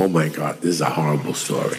Oh my God, this is a horrible story.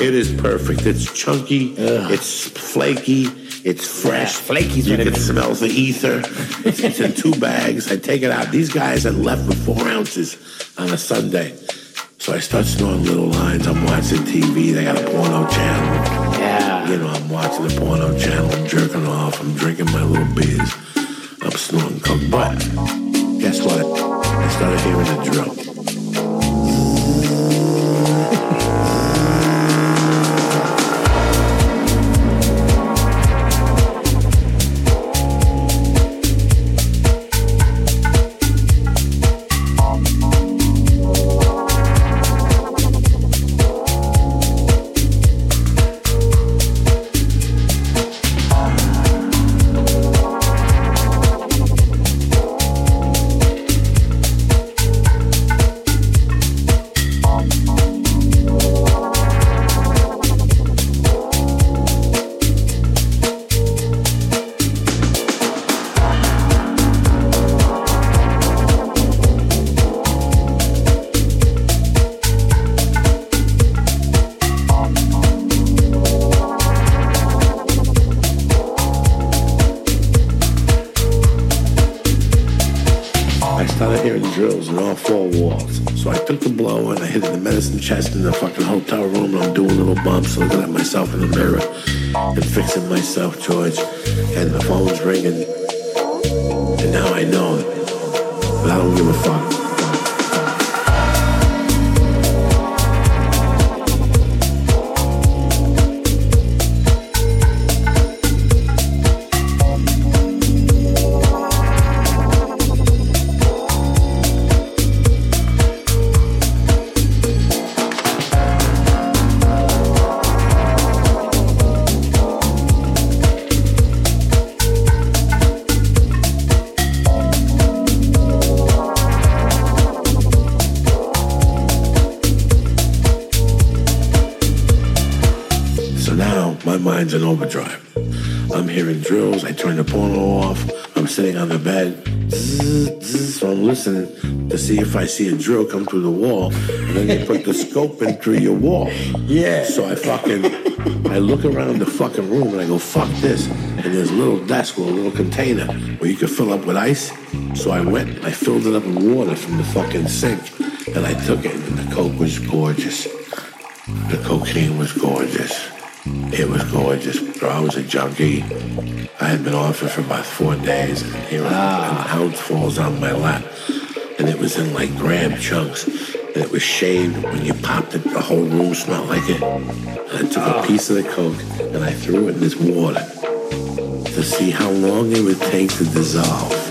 It is perfect. It's chunky. Ugh. It's flaky. It's fresh. Yeah, flaky's You it can smell the ether. It's, it's in two bags. I take it out. These guys had left with four ounces on a Sunday. So I start snorting little lines. I'm watching TV. They got a porno channel. Yeah. You know, I'm watching the porno channel. I'm jerking off. I'm drinking my little beers. I'm snorting coke. But guess what? I started hearing a drill. Chest in the fucking hotel room. And I'm doing little bumps, looking at myself in the mirror and fixing myself, George. And the phone's ringing. And now I know. But I don't give a fuck. Hearing drills. I turn the porno off. I'm sitting on the bed. Zzz, zzz. So I'm listening to see if I see a drill come through the wall. And then they put the scope in through your wall. Yeah. So I fucking, I look around the fucking room and I go, fuck this. And there's a little desk with a little container where you could fill up with ice. So I went, I filled it up with water from the fucking sink. And I took it, and the coke was gorgeous. The cocaine was gorgeous. It was gorgeous. I was a junkie. I had been off it for about four days, and here ah. an ounce falls on my lap. And it was in like gram chunks. And it was shaved. When you popped it, the whole room smelled like it. And I took a ah. piece of the coke and I threw it in this water to see how long it would take to dissolve.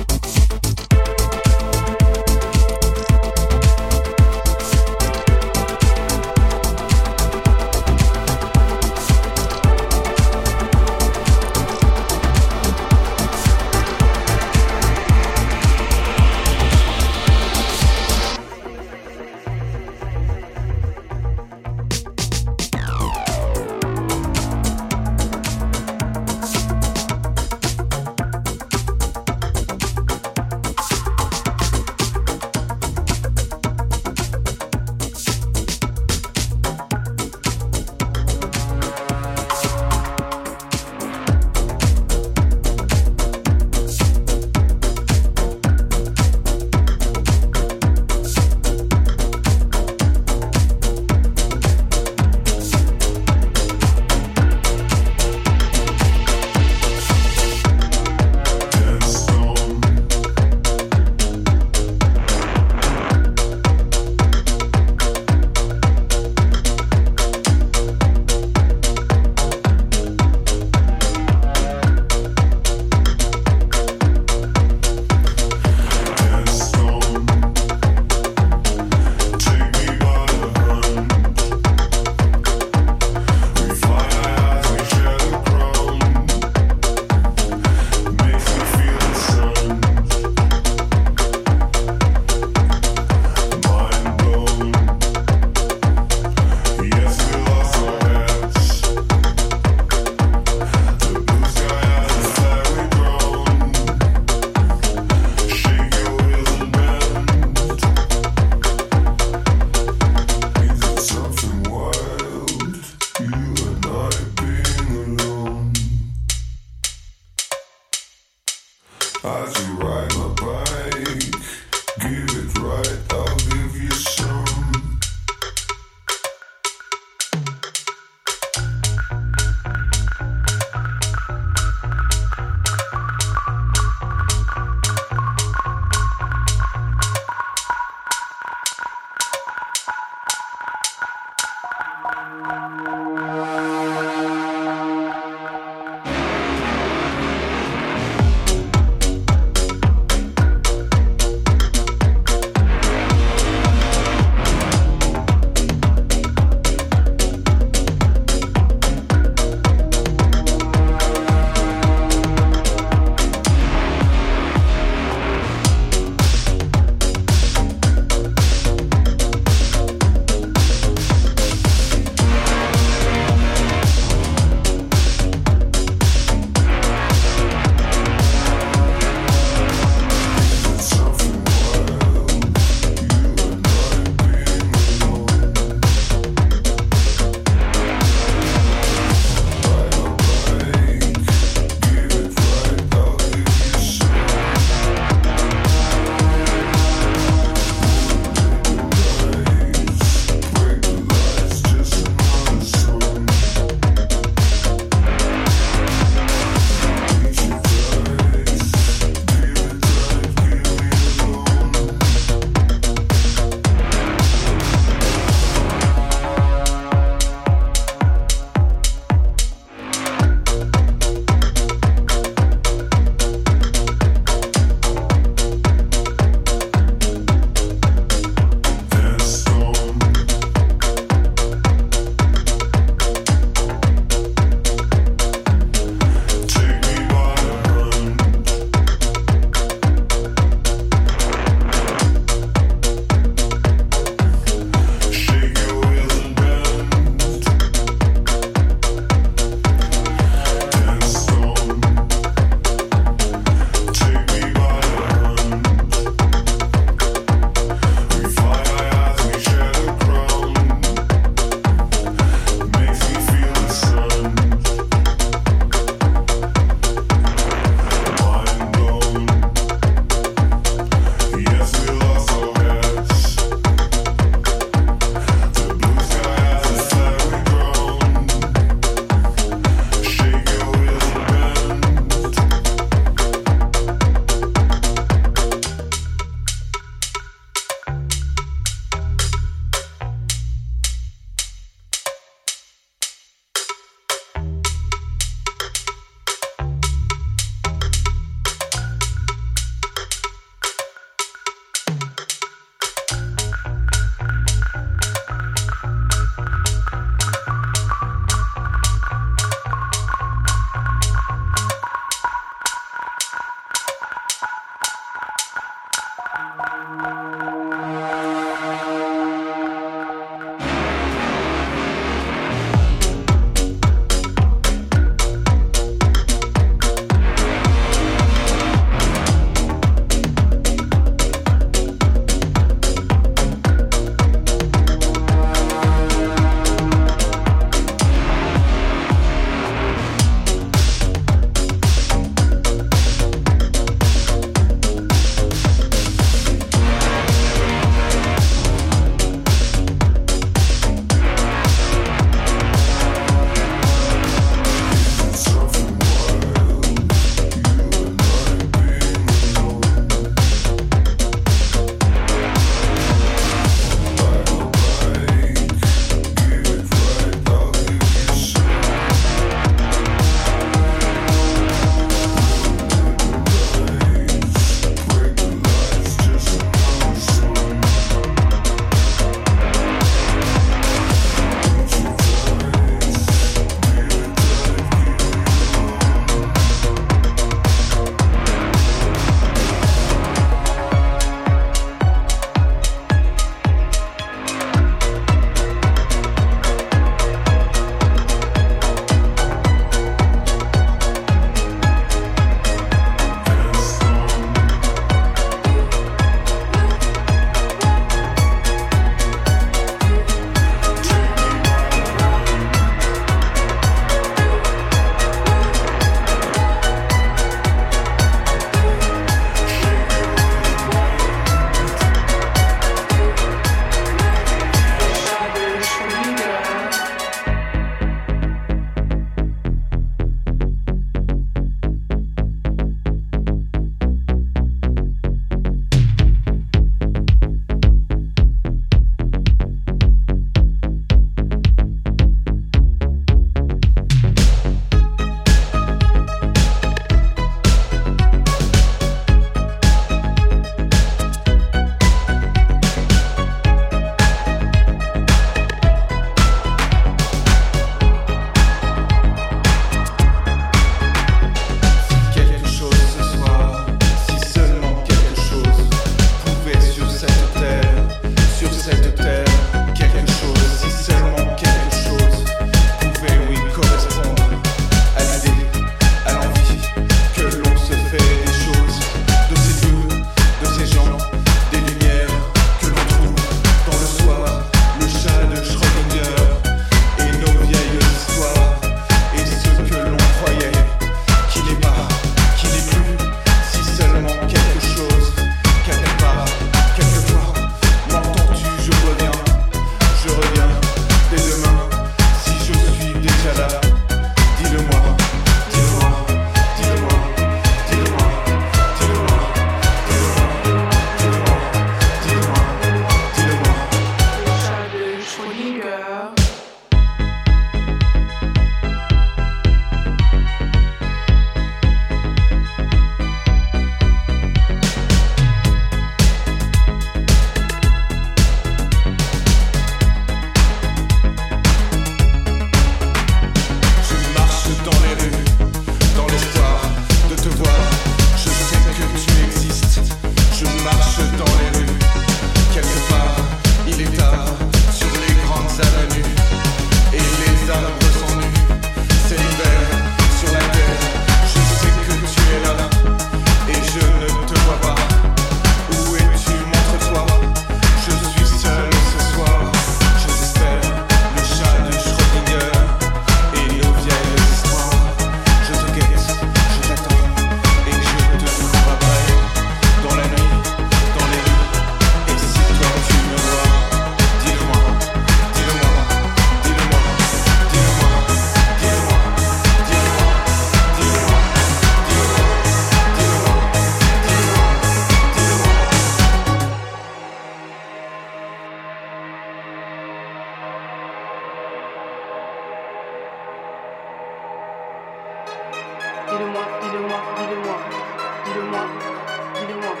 didn't want, didn't want,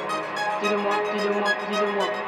didn't want, didn't want, didn't want.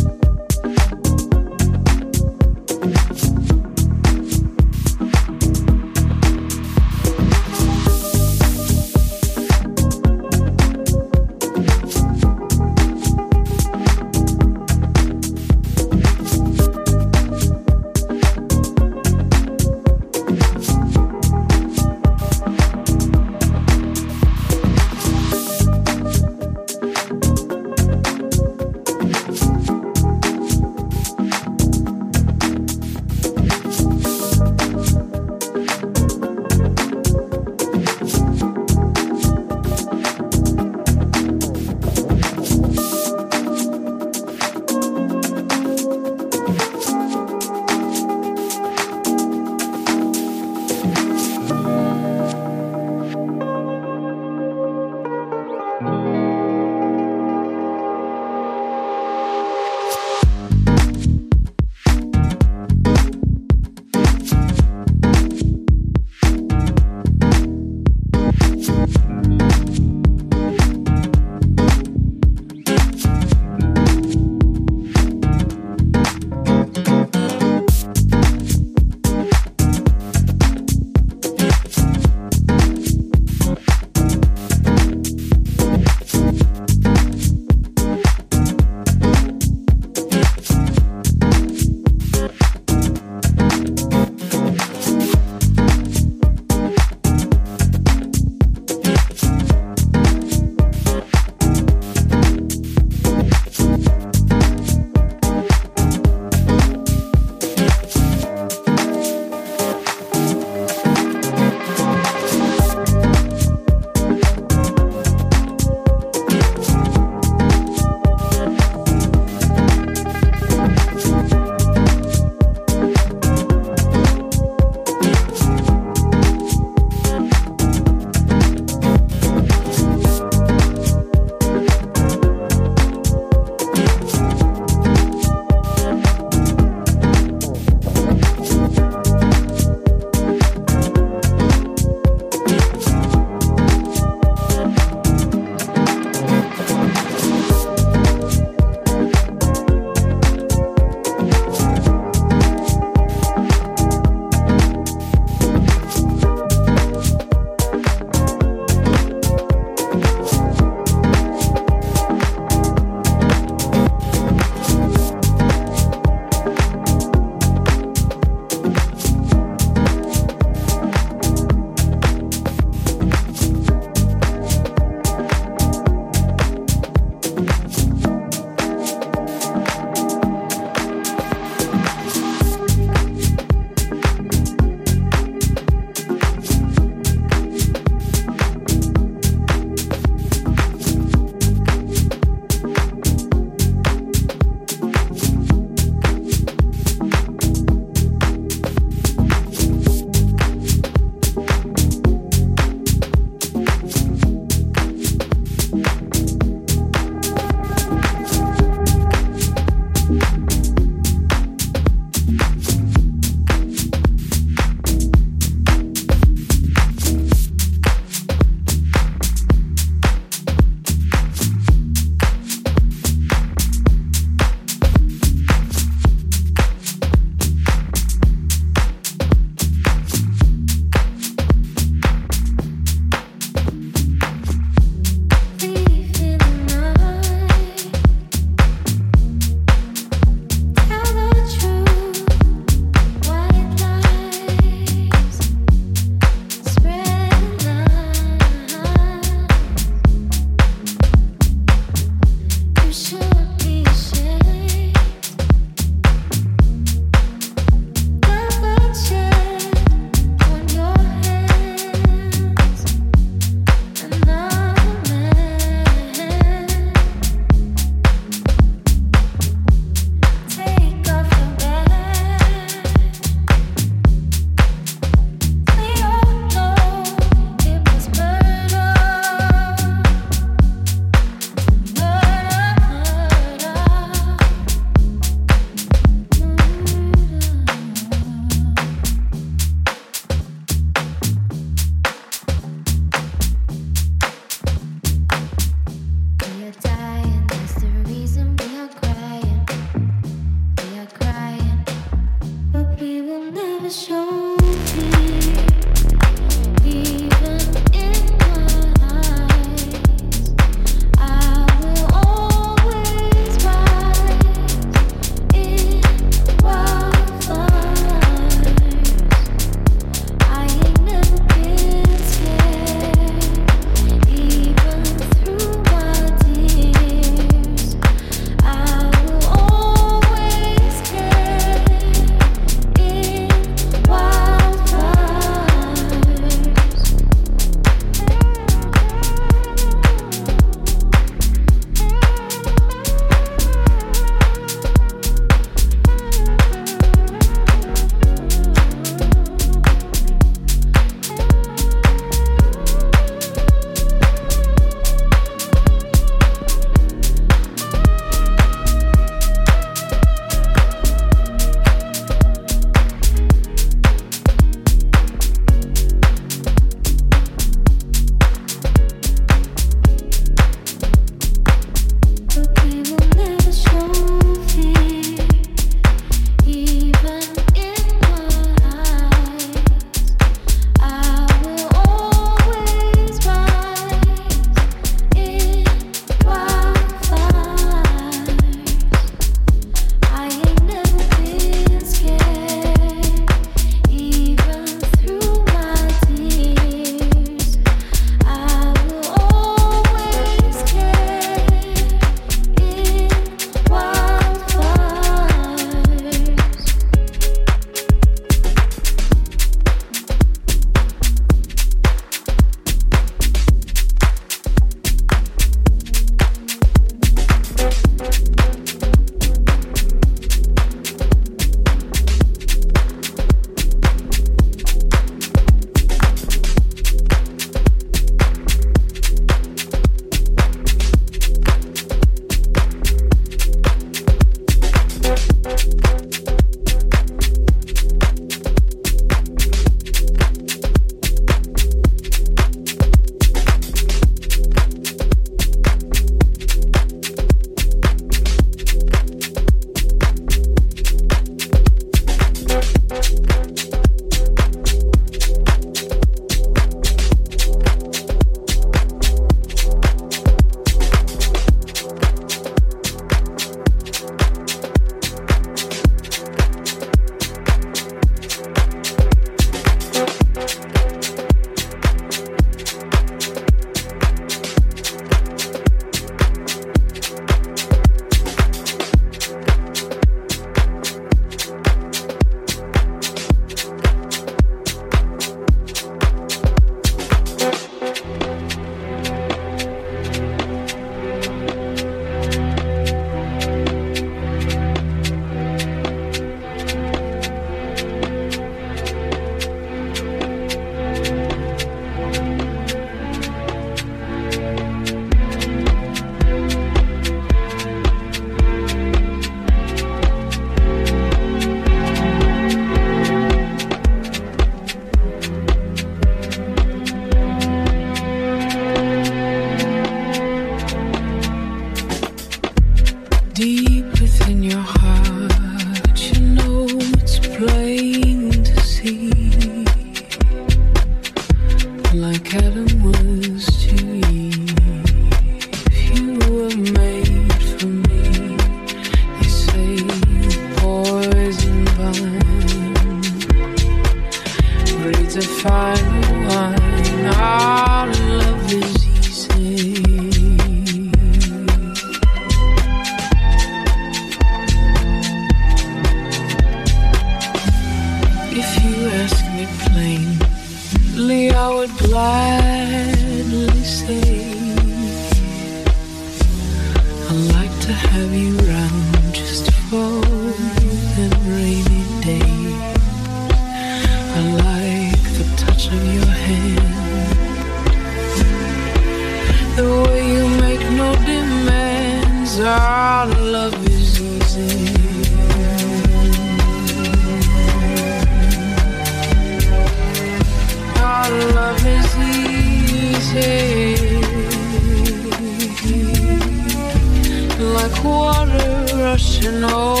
Rushing over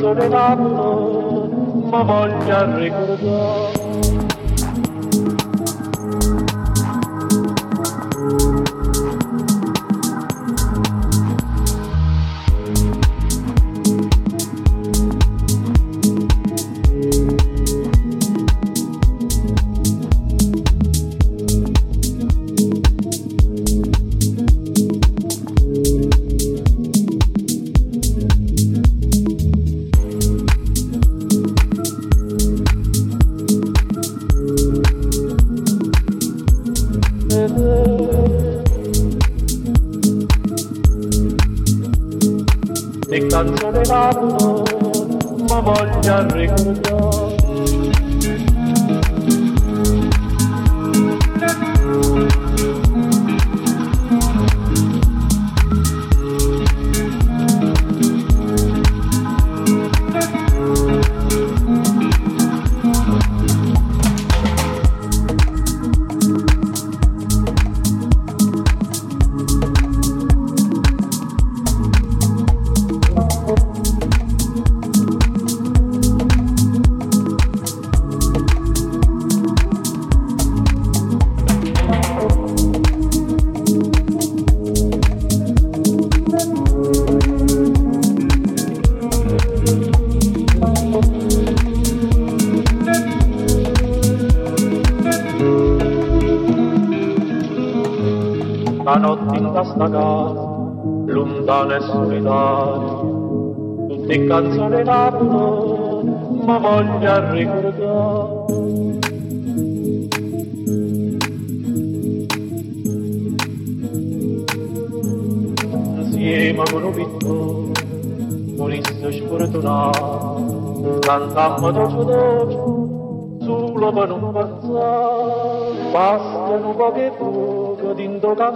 d'amore, ma voglio ricordare.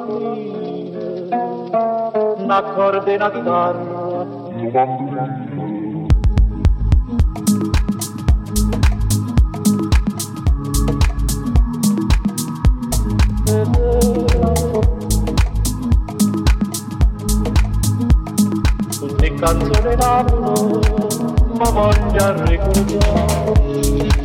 aprire un accordo e chitarra un d'amore, ma voglio ricordare